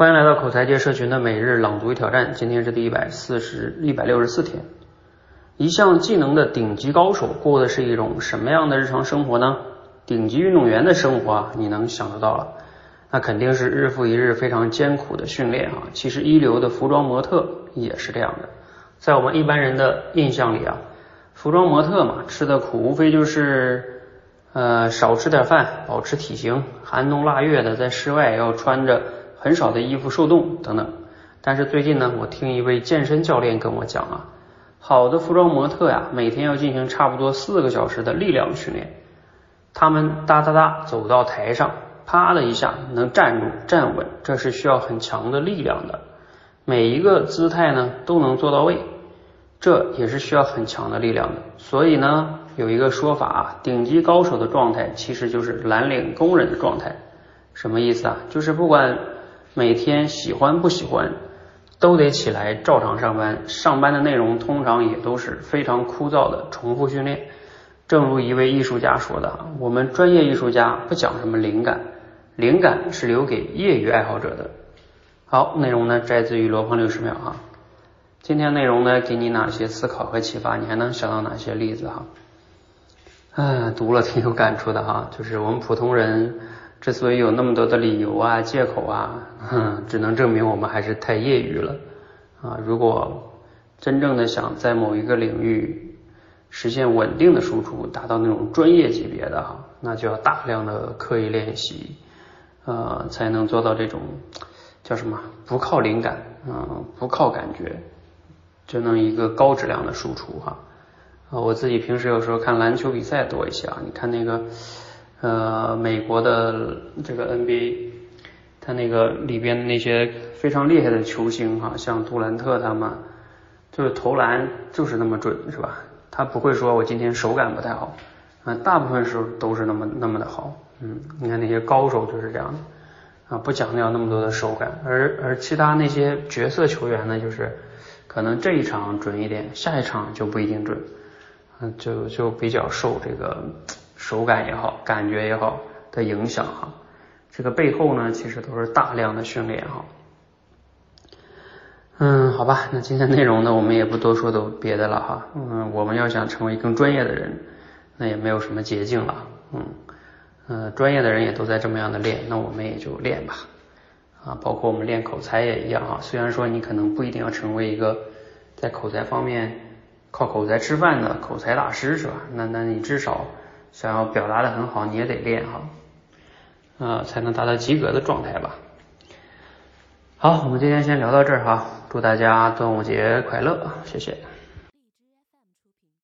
欢迎来到口才界社群的每日朗读与挑战，今天是第一百四十一百六十四天。一项技能的顶级高手过的是一种什么样的日常生活呢？顶级运动员的生活啊，你能想得到了，那肯定是日复一日非常艰苦的训练啊。其实一流的服装模特也是这样的，在我们一般人的印象里啊，服装模特嘛，吃的苦无非就是呃少吃点饭，保持体型，寒冬腊月的在室外要穿着。很少的衣服受冻等等，但是最近呢，我听一位健身教练跟我讲啊，好的服装模特呀，每天要进行差不多四个小时的力量训练。他们哒哒哒走到台上，啪的一下能站住站稳，这是需要很强的力量的。每一个姿态呢都能做到位，这也是需要很强的力量的。所以呢，有一个说法啊，顶级高手的状态其实就是蓝领工人的状态。什么意思啊？就是不管。每天喜欢不喜欢，都得起来照常上班。上班的内容通常也都是非常枯燥的重复训练。正如一位艺术家说的：“我们专业艺术家不讲什么灵感，灵感是留给业余爱好者的。”好，内容呢摘自于罗胖六十秒哈。今天内容呢给你哪些思考和启发？你还能想到哪些例子哈？嗯，读了挺有感触的哈，就是我们普通人。之所以有那么多的理由啊、借口啊，哼，只能证明我们还是太业余了啊！如果真正的想在某一个领域实现稳定的输出，达到那种专业级别的哈，那就要大量的刻意练习，呃，才能做到这种叫什么？不靠灵感，嗯，不靠感觉，就能一个高质量的输出哈。啊，我自己平时有时候看篮球比赛多一些啊，你看那个。呃，美国的这个 NBA，他那个里边那些非常厉害的球星哈，像杜兰特他们，就是投篮就是那么准，是吧？他不会说我今天手感不太好，啊，大部分时候都是那么那么的好，嗯，你看那些高手就是这样的，啊，不强调那么多的手感，而而其他那些角色球员呢，就是可能这一场准一点，下一场就不一定准，嗯，就就比较受这个。手感也好，感觉也好的影响哈，这个背后呢，其实都是大量的训练哈。嗯，好吧，那今天内容呢，我们也不多说都别的了哈。嗯，我们要想成为更专业的人，那也没有什么捷径了。嗯，呃，专业的人也都在这么样的练，那我们也就练吧。啊，包括我们练口才也一样哈。虽然说你可能不一定要成为一个在口才方面靠口才吃饭的口才大师是吧？那那你至少。想要表达的很好，你也得练哈，呃，才能达到及格的状态吧。好，我们今天先聊到这儿哈，祝大家端午节快乐，谢谢。